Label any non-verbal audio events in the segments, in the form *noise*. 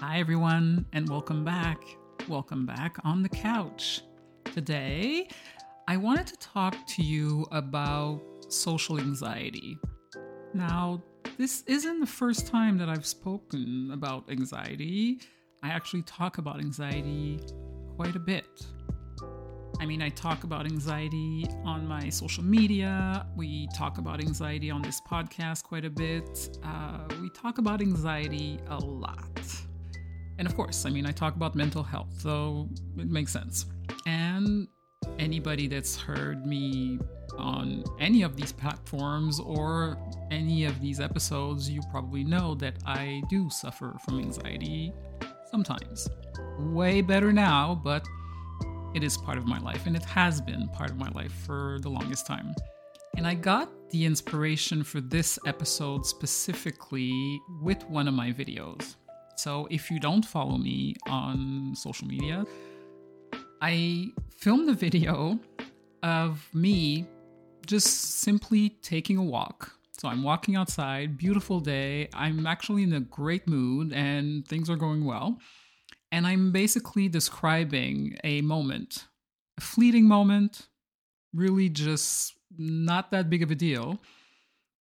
Hi, everyone, and welcome back. Welcome back on the couch. Today, I wanted to talk to you about social anxiety. Now, this isn't the first time that I've spoken about anxiety. I actually talk about anxiety quite a bit. I mean, I talk about anxiety on my social media. We talk about anxiety on this podcast quite a bit. Uh, we talk about anxiety a lot. And of course, I mean, I talk about mental health, so it makes sense. And anybody that's heard me on any of these platforms or any of these episodes, you probably know that I do suffer from anxiety sometimes. Way better now, but it is part of my life and it has been part of my life for the longest time. And I got the inspiration for this episode specifically with one of my videos. So if you don't follow me on social media, I filmed a video of me just simply taking a walk. So I'm walking outside, beautiful day. I'm actually in a great mood and things are going well. And I'm basically describing a moment, a fleeting moment, really just not that big of a deal.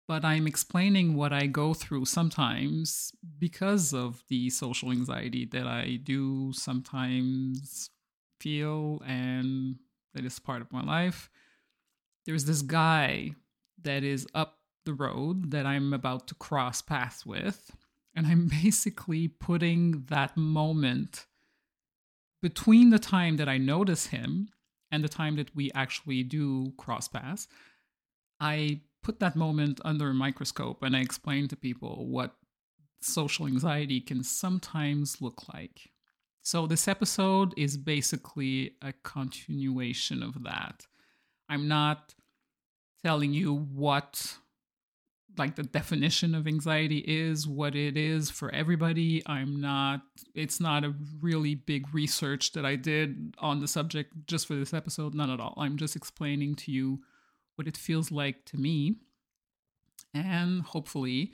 But I'm explaining what I go through sometimes because of the social anxiety that I do sometimes feel and that is part of my life. There's this guy that is up the road that I'm about to cross paths with. And I'm *laughs* basically putting that moment between the time that I notice him and the time that we actually do cross paths. I put that moment under a microscope and I explain to people what social anxiety can sometimes look like. So, this episode is basically a continuation of that. I'm not telling you what like the definition of anxiety is what it is for everybody i'm not it's not a really big research that i did on the subject just for this episode none at all i'm just explaining to you what it feels like to me and hopefully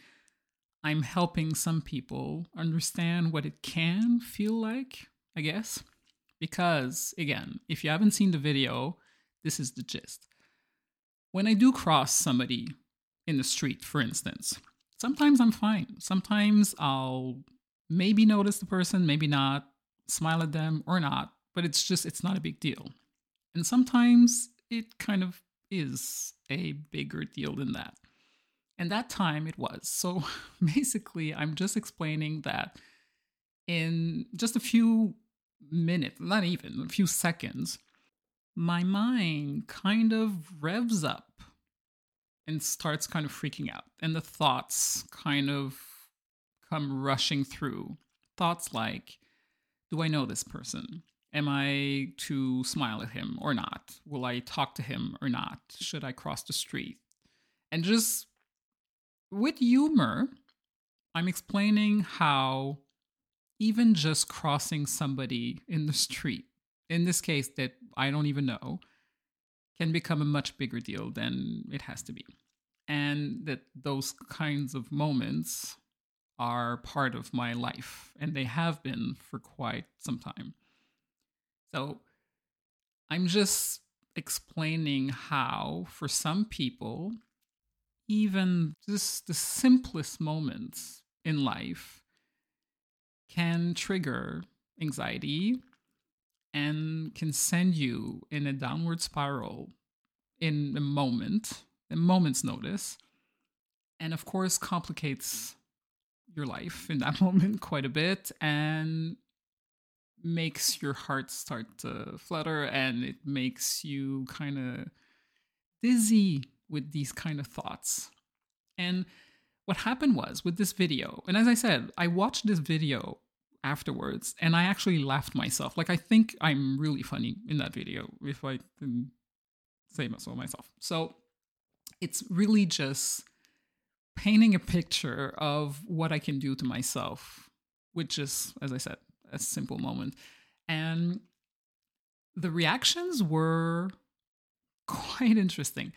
i'm helping some people understand what it can feel like i guess because again if you haven't seen the video this is the gist when I do cross somebody in the street, for instance, sometimes I'm fine. Sometimes I'll maybe notice the person, maybe not, smile at them or not, but it's just, it's not a big deal. And sometimes it kind of is a bigger deal than that. And that time it was. So *laughs* basically, I'm just explaining that in just a few minutes, not even a few seconds, my mind kind of revs up and starts kind of freaking out. And the thoughts kind of come rushing through. Thoughts like, do I know this person? Am I to smile at him or not? Will I talk to him or not? Should I cross the street? And just with humor, I'm explaining how even just crossing somebody in the street in this case that I don't even know, can become a much bigger deal than it has to be. And that those kinds of moments are part of my life, and they have been for quite some time. So I'm just explaining how, for some people, even just the simplest moments in life can trigger anxiety and can send you in a downward spiral in a moment, a moment's notice, and of course complicates your life in that *laughs* moment quite a bit and makes your heart start to flutter and it makes you kind of dizzy with these kind of thoughts. And what happened was with this video, and as I said, I watched this video afterwards and i actually laughed myself. Like i think i'm really funny in that video if i can say so myself. So it's really just painting a picture of what i can do to myself which is as i said a simple moment. And the reactions were *laughs* quite interesting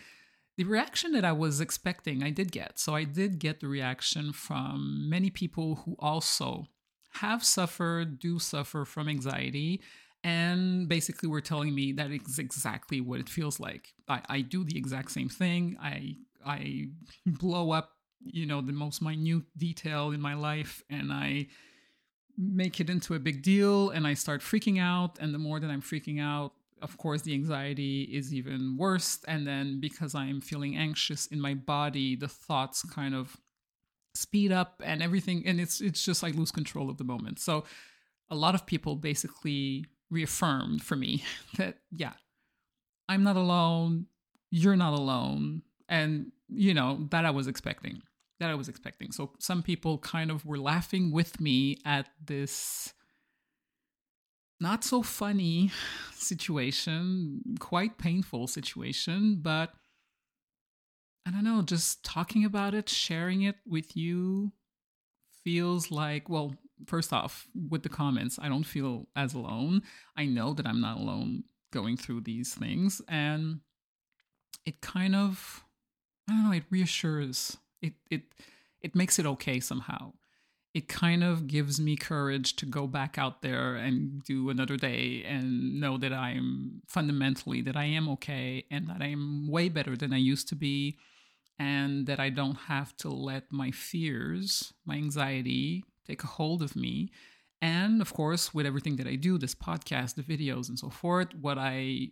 the reaction that I was expecting, I did get. So I did get the reaction from many people who also have suffered, do suffer from anxiety. And basically, were telling me that is exactly what it feels like. I, I do the exact same thing. I I blow up, you know, the most minute detail in my life, and I make it into a big deal, and I start freaking out. And the more that I'm freaking out, of course, the anxiety is even worse. And then because I'm feeling anxious in my body, the thoughts kind of speed up and everything and it's it's just like lose control of the moment. So a lot of people basically reaffirmed for me *laughs* that yeah i'm not alone you're not alone. And you know that i was expecting that i was expecting. So some people kind of were laughing with me at this not so funny situation quite painful situation but I don't know, just talking about it, sharing it with you feels like, well, first off, with the comments, I don't feel as alone. I know that I'm not alone going through these things. And it kind of, I don't know, it reassures, it, it, it makes it okay somehow. It kind of gives me courage to go back out there and do another day and know that I'm fundamentally, that I am okay and that I am way better than I used to be and that I don't have to let my fears, my anxiety take a hold of me. And of course, with everything that I do, this podcast, the videos, and so forth, what I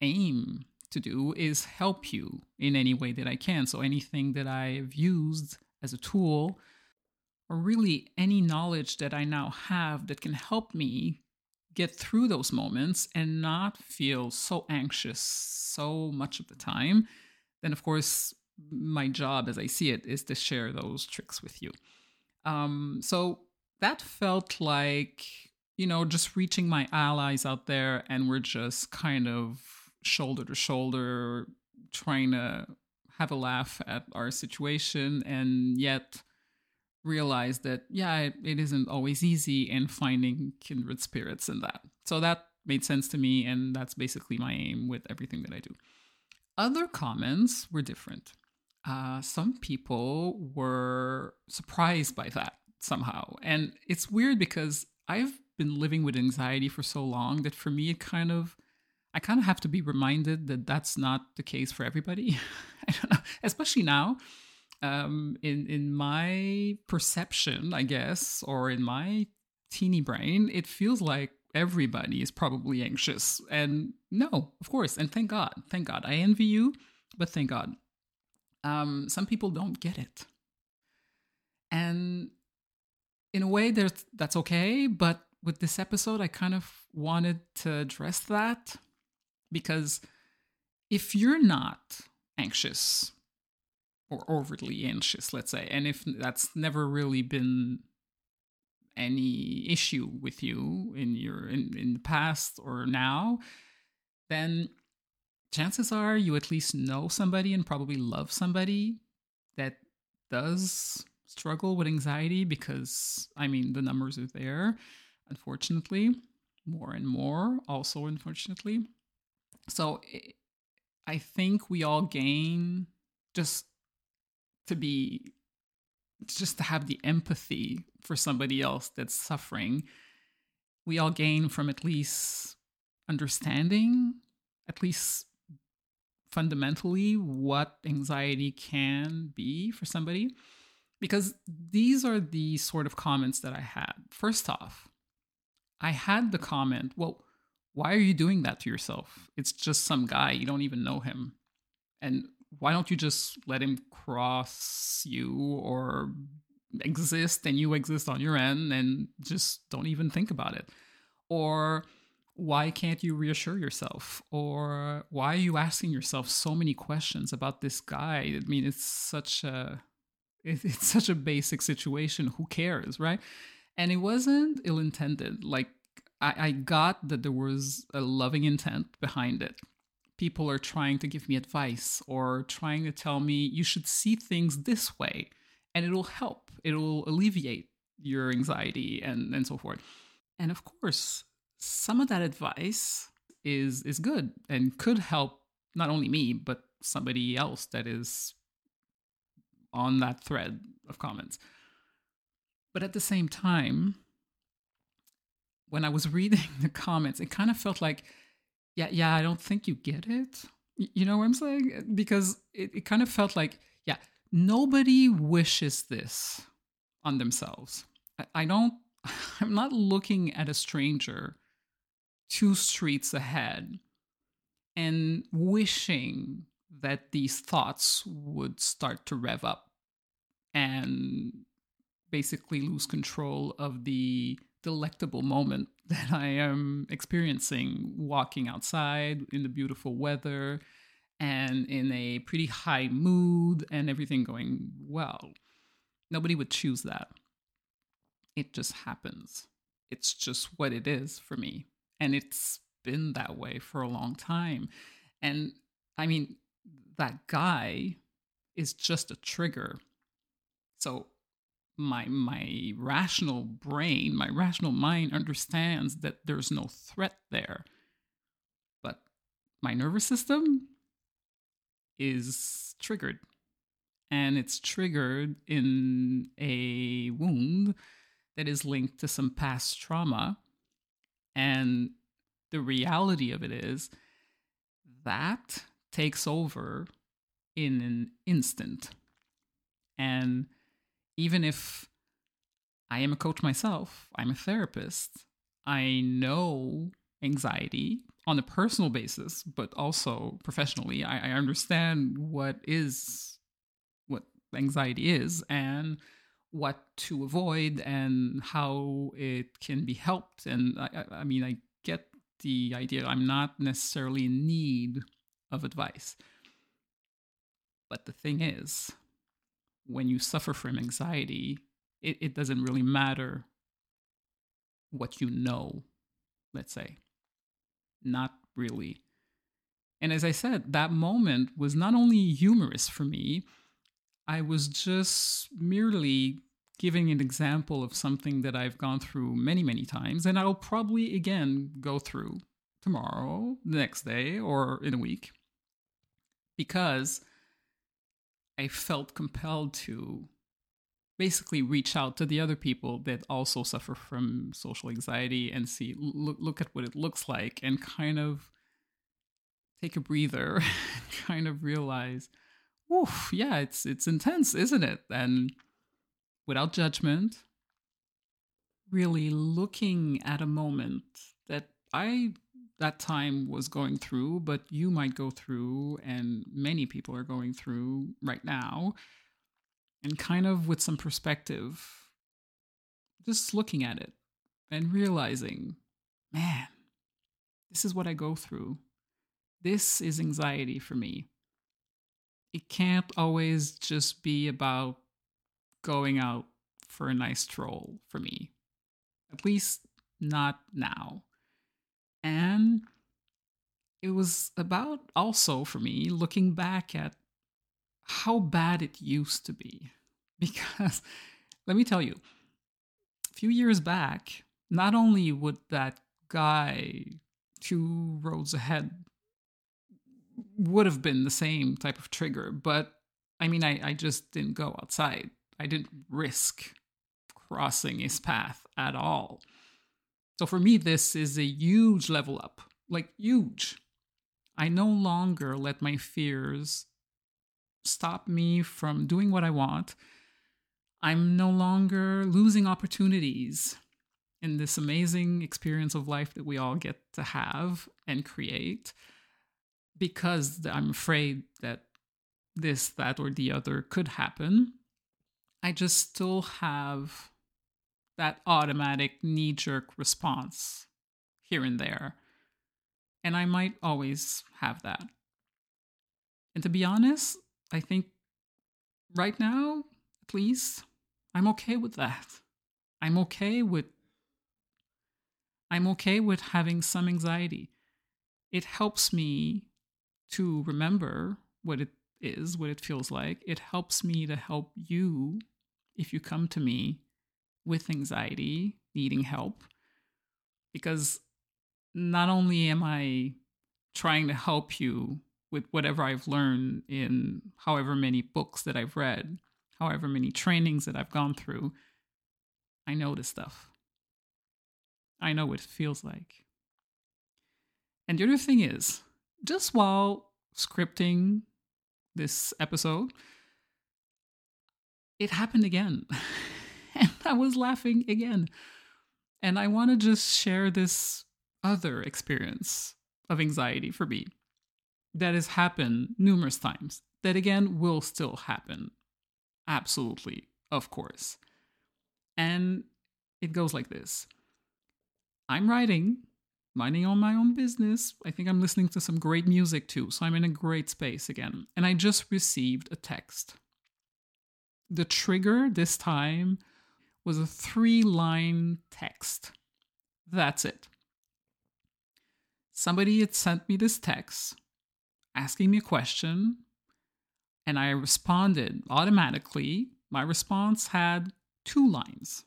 aim to do is help you in any way that I can. So anything that I've used as a tool, or really any knowledge that I now have that can help me get through those moments and not feel so anxious so much of the time, then of course my job as I see it is to share those tricks with you. Um, so that felt like, you know, just reaching my allies out there and we're just kind of shoulder to shoulder trying to have a laugh at our situation and yet realize that, yeah, it, isn't always easy in finding kindred spirits in that. So that made sense to me. And that's basically my aim with everything that I do. Other comments were different uh, some people were surprised by that somehow. And it's weird because I've been living with anxiety for so long that for me, it kind of, I kind of have to be reminded that that's not the case for everybody. *laughs* I don't know, especially now. Um, in in my perception, I guess, or in my teeny brain, it feels like everybody is probably anxious. And no, of course, and thank God, thank God. I envy you, but thank God um, some people don't get it. And in a way, there's, that's okay. But with this episode, I kind of wanted to address that because if you're not anxious or overly anxious, let's say, and if that's never really been any issue with you in your in, in the past or now, then chances are you at least know somebody and probably love somebody that does struggle with anxiety because, I mean, the numbers are there, unfortunately, more and more, also, unfortunately. So I think we all gain just to be, just to have the empathy for somebody else that's suffering. We all gain from at least understanding, at least fundamentally what anxiety can be for somebody because these are the sort of comments that I had. First off, I had the comment, well, why are you doing that to yourself? It's just some guy, you don't even know him. And why don't you just let him cross you or exist and you exist on your end and just don't even think about it? Or why can't you reassure yourself? Or why are you asking yourself so many questions about this guy? I mean it's such a it's such a basic situation. Who cares right? And it wasn't ill-intended. Like I, I got that there was a loving intent behind it people are trying to give me advice or trying to tell me you should see things this way and it'll help. It'll alleviate your anxiety and and so forth. And of course some of that advice is is good and could help not only me but somebody else that is on that thread of comments. But at the same time when I was reading *laughs* the comments, it kind of felt like, yeah, yeah, I don't think you get it. You know what I'm saying? Because it, it kind of felt like, yeah, nobody wishes this on themselves. I, I don't, *laughs* I'm not looking at a stranger two streets ahead and wishing that these thoughts would start to rev up and basically lose control of the delectable moment *laughs* that I am experiencing walking outside in the beautiful weather and in a pretty high mood and everything going well. Nobody would choose that. It just happens. It's just what it is for me. And it's been that way for a long time. And I mean, that guy is just a trigger. So my my rational brain, my rational mind understands that there's no threat there. But my nervous system is triggered. And it's triggered in a wound that is linked to some past trauma. And the reality of it is that takes over in an instant. And even if I am a coach myself, I'm a therapist, I know anxiety on a personal basis, but also professionally. I, I understand what is what anxiety is and what to avoid and how it can be helped. And I, I mean, I get the idea. I'm not necessarily in need of advice. But the thing is, when you suffer from anxiety, it, it doesn't really matter what you know, let's say. Not really. And as I said, that moment was not only humorous for me, I was just merely giving an example of something that I've gone through many, many times, and I'll probably again go through tomorrow, the next day, or in a week. Because I felt compelled to basically reach out to the other people that also suffer from social anxiety and see look look at what it looks like and kind of take a breather *laughs* kind of realize woof yeah it's it's intense isn't it? And without judgment really looking at a moment that i that time was going through, but you might go through, and many people are going through right now, and kind of with some perspective, just looking at it and realizing, man, this is what I go through. This is anxiety for me. It can't always just be about going out for a nice stroll for me. At least not now. And it was about also for me looking back at how bad it used to be. *laughs* Because let me tell you, a few years back, not only would that guy two roads ahead would have been the same type of trigger, but I mean, I, I just didn't go outside. I didn't risk crossing his path at all. So for me, this is a huge level up, like huge. I no longer let my fears stop me from doing what I want. I'm no longer losing opportunities in this amazing experience of life that we all get to have and create because I'm afraid that this, that, or the other could happen. I just still have that automatic knee jerk response here and there. And I might always have that. And to be honest, I think right now, at least, I'm okay with that. I'm okay with I'm okay with having some anxiety. It helps me to remember what it is, what it feels like. It helps me to help you if you come to me with anxiety, needing help, because not only am I trying to help you with whatever I've learned in however many books that I've read, however many trainings that I've gone through, I know this stuff. I know what it feels like. And the other thing is, just while scripting this episode, it happened again. *laughs* *laughs* and I was laughing again. And I want to just share this other experience of anxiety for me that has happened numerous times, that again will still happen. Absolutely, of course. And it goes like this I'm writing, minding on my own business. I think I'm listening to some great music too, so I'm in a great space again. And I just received a text. The trigger this time was a three line text. That's it. Somebody had sent me this text asking me a question, and I responded automatically. My response had two lines.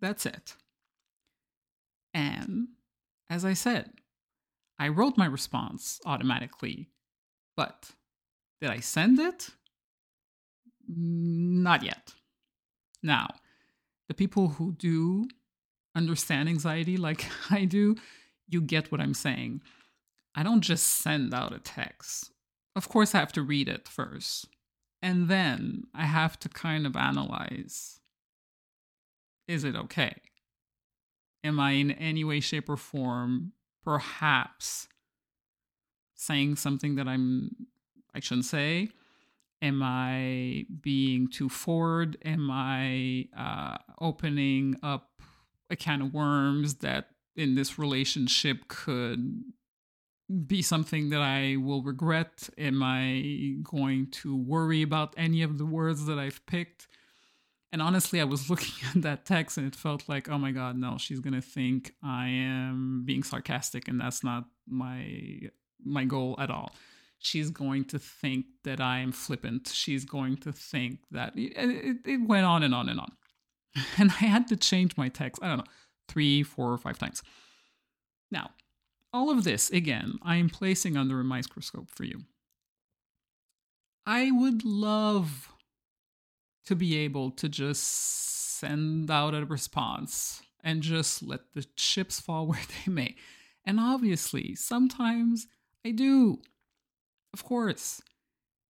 That's it. And as I said, I wrote my response automatically, but did I send it? Not yet. Now, the people who do understand anxiety like *laughs* I do, you get what I'm saying. I don't just send out a text. Of course, I have to read it first. And then I have to kind of analyze is it okay? Am I in any way, shape, or form perhaps saying something that I'm I shouldn't say? Am I being too forward? Am I uh, opening up a can of worms that in this relationship could be something that I will regret? Am I going to worry about any of the words that I've picked? And honestly, I was *laughs* looking at that text and it felt like, oh my God, no, she's going to think I am being sarcastic and that's not my my goal at all. She's going to think that I am flippant. She's going to think that it, it, it went on and on and on. *laughs* And I had to change my text, I don't know, three, four, or five times. Now, all of this, again, I am placing under a microscope for you. I would love to be able to just send out a response and just let the chips fall *laughs* where they may. And obviously, sometimes I do. Of course.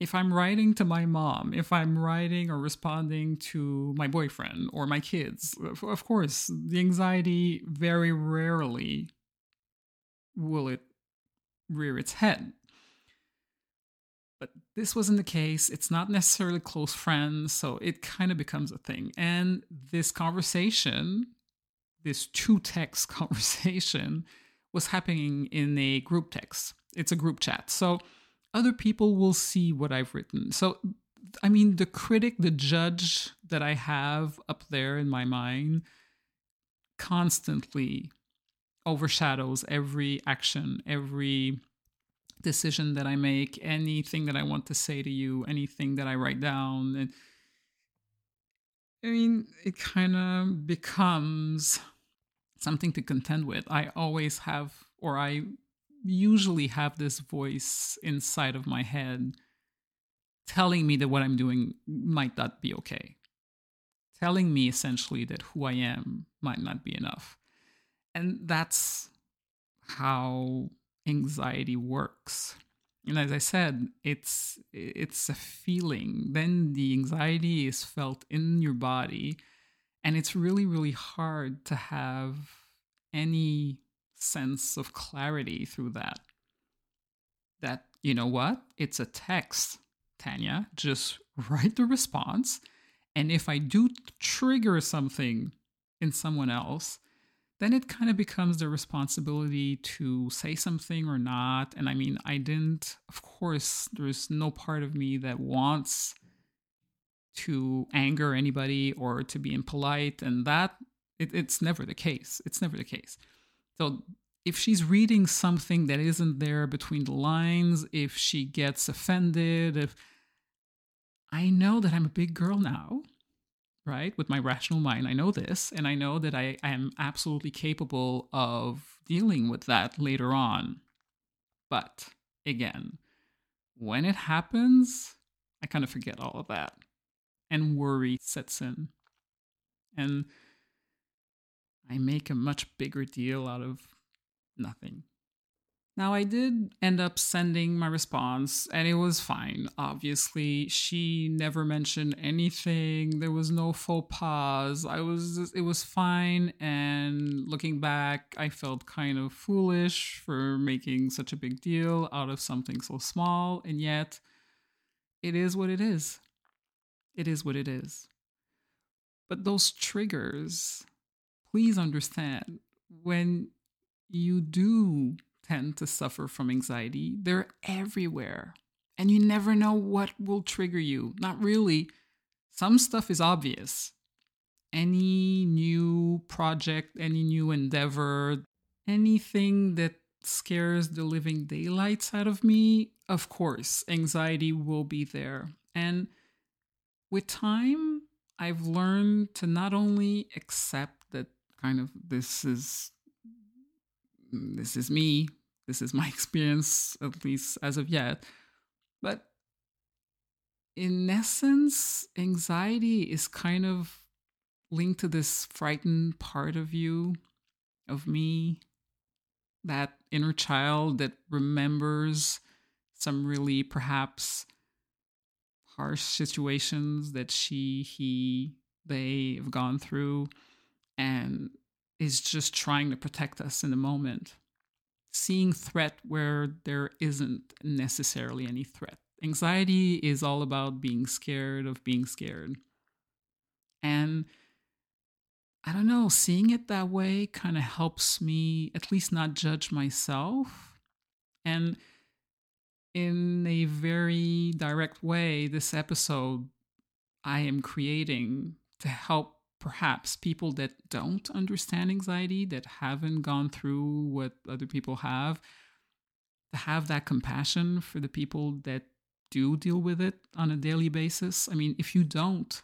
If I'm writing to my mom, if I'm writing or responding to my boyfriend or my kids, of course, the anxiety very rarely will it rear its head. But this wasn't the case. It's not necessarily close friends, so it kind of becomes a thing. And this conversation, this two text *laughs* conversation, was happening in a group text. It's a group chat. So other people will see what I've written. So, I mean, the critic, the judge that I have up there in my mind constantly overshadows every action, every decision that I make, anything that I want to say to you, anything that I write down. And I mean, it kind of becomes something to contend with. I always have, or I usually have this voice inside of my head telling me that what I'm doing might not be okay. Telling me essentially that who I am might not be enough. And that's how anxiety works. And as I said, it's it's a feeling. Then the anxiety is felt in your body and it's really really hard to have any sense of clarity through that. That you know what? It's a text, Tanya. Just *laughs* write the response and if I do trigger something in someone else, then it kind of becomes the responsibility to say something or not. And I mean, I didn't, of course, there's no part of me that wants to anger anybody or to be impolite. And that, it, it's never the case. It's never the case. So if she's reading something that isn't there between the lines, if she gets offended, if I know that I'm a big girl now, right? With my rational mind, I know this, and I know that I, I am absolutely capable of dealing with that later on. But again, when it happens, I kind of forget all of that, and worry sets in. And I make a much bigger deal out of nothing. Now, I did end up sending my response, and it was fine. Obviously, she never mentioned anything. There was no faux pas. I was, it was fine. And looking back, I felt kind of foolish for making such a big deal out of something so small. And yet, it is what it is. It is what it is. But those triggers, please understand when you do tend to suffer from anxiety. They're everywhere. And you never know what will trigger you. Not really. Some stuff is obvious. Any new project, any new endeavor, anything that scares the living daylights out of me, of course, anxiety will be there. And with time, I've learned to not only accept kind of this is this is me this is my *laughs* experience, at least as of yet. But in essence, anxiety is kind of linked to this frightened part of you, of me, that inner child that remembers some really perhaps harsh situations that she, he, they have gone through and is just trying to protect us in the moment seeing threat where there isn't necessarily any threat. Anxiety is all about being scared of being scared. And I don't know, seeing it that way kind of helps me at least not judge myself. And in a very direct way, this episode I am creating to help perhaps people that don't understand anxiety, that haven't gone through what other people have, to have that compassion for the people that do deal with it on a daily basis. I mean, if you don't,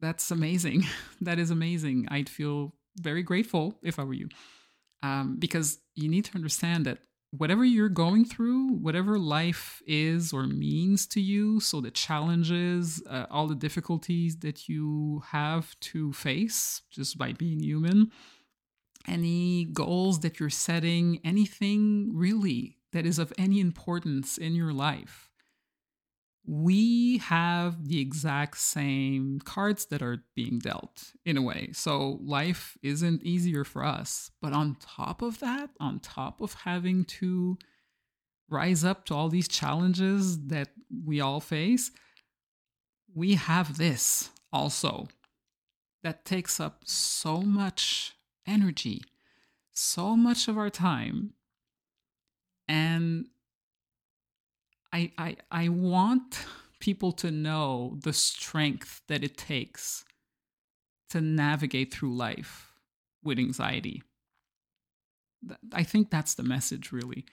that's amazing. *laughs* that is amazing. I'd feel very grateful if I were you. Um, because you need to understand that whatever you're going through, whatever life is or means to you, so the challenges, uh, all the difficulties that you have to face just by being human, any goals that you're setting, anything really that is of any importance in your life, we have the exact same cards that are being dealt in a way. So life isn't easier for us. But on top of that, on top of having to rise up to all these challenges that we all face, we have this also that takes up so much energy, so much of our time. And I, I, I want people to know the strength that it takes to navigate through life with anxiety. I think that's the message, really.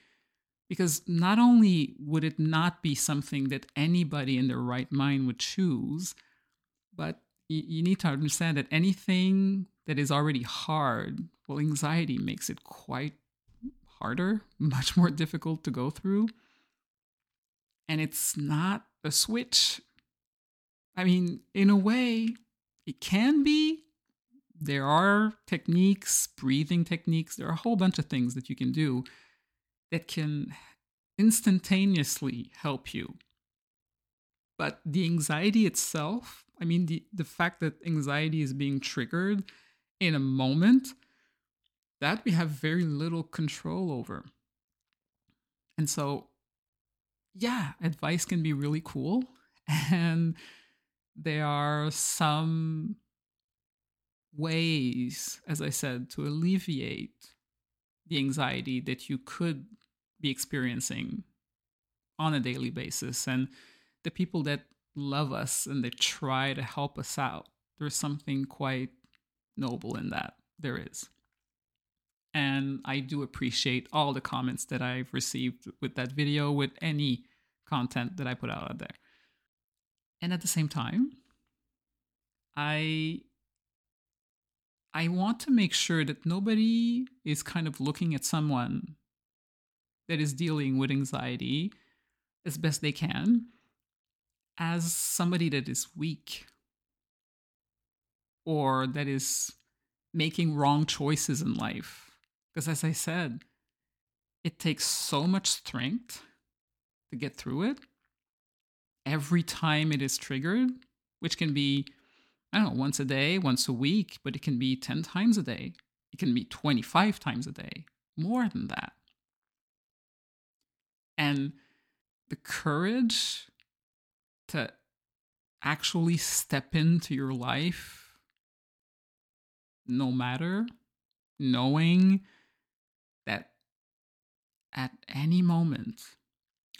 Because not only would it not be something that anybody in their right mind would choose, but you need to understand that anything that is already hard, well, anxiety makes it quite harder, *laughs* much more difficult to go through and it's not a switch. I mean, in a way, it can be. There are techniques, breathing techniques, there are a whole bunch of things that you can do that can instantaneously help you. But the anxiety itself, I mean, the, the fact that anxiety is being triggered in a moment, that we have very little control over. And so yeah, advice can be really cool. And there are some ways, as I said, to alleviate the anxiety that you could be experiencing on a daily basis. And the people that love us and they try to help us out, there's something quite noble in that. There is. And I do appreciate all the comments that I've received with that video, with any content that I put out there. And at the same time, I I want to make sure that nobody is kind of looking at someone that is dealing with anxiety as best they can as somebody that is weak or that is making wrong choices in life. Because as I said, it takes so much strength to get through it every time it is triggered, which can be, I don't know, once a day, once a week, but it can be 10 times a day. It can be 25 times a day, more than that. And the courage to actually step into your life, no matter, knowing at any moment,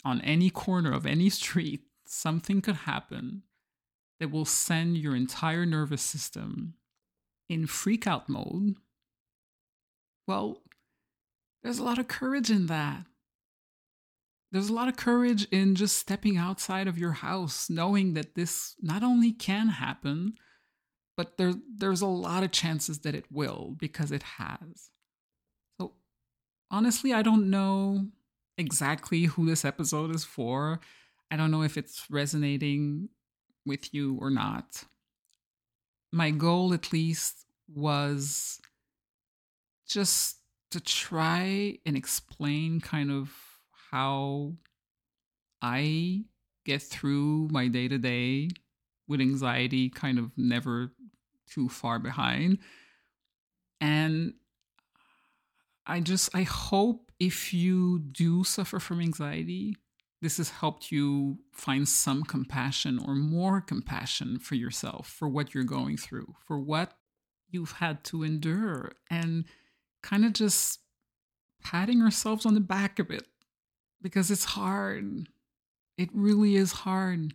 on any corner of any street, something could happen that will send your entire nervous system in freak out mode. Well, there's a lot of courage in that there's a lot of courage in just stepping outside of your house, knowing that this not only can happen, but there, there's a lot of chances that it will because it has. Honestly, I don't know exactly who this episode is for. I don't know if it's resonating with you or not. My goal, at least, was just to try and explain kind of how I get through my day to day with anxiety kind of never too far behind. And I just, I hope if you do suffer from anxiety, this has helped you find some compassion or more compassion for yourself, for what you're going through, for what you've had to endure, and kind of just patting ourselves on the back a bit because it's hard. It really is hard.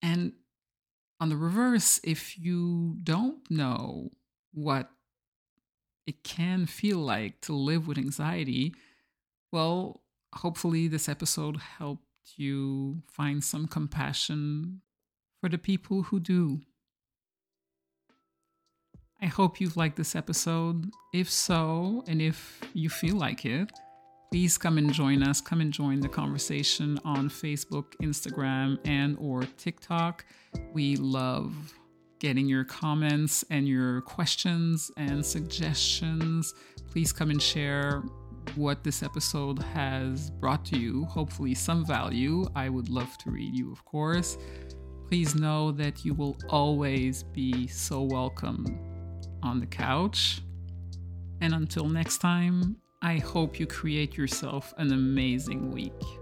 And on the reverse, if you don't know what it can feel like to live with anxiety, well, hopefully this episode helped you find some compassion for the people who do. I hope you've liked this episode. If so, and if you feel like it, please come and join us come and join the conversation on facebook instagram and or tiktok we love getting your comments and your questions and suggestions. Please come and share what this episode has brought to you. Hopefully some value. I would love to read you of course. Please know that you will always be so welcome on the couch. And until next time I hope you create yourself an amazing week.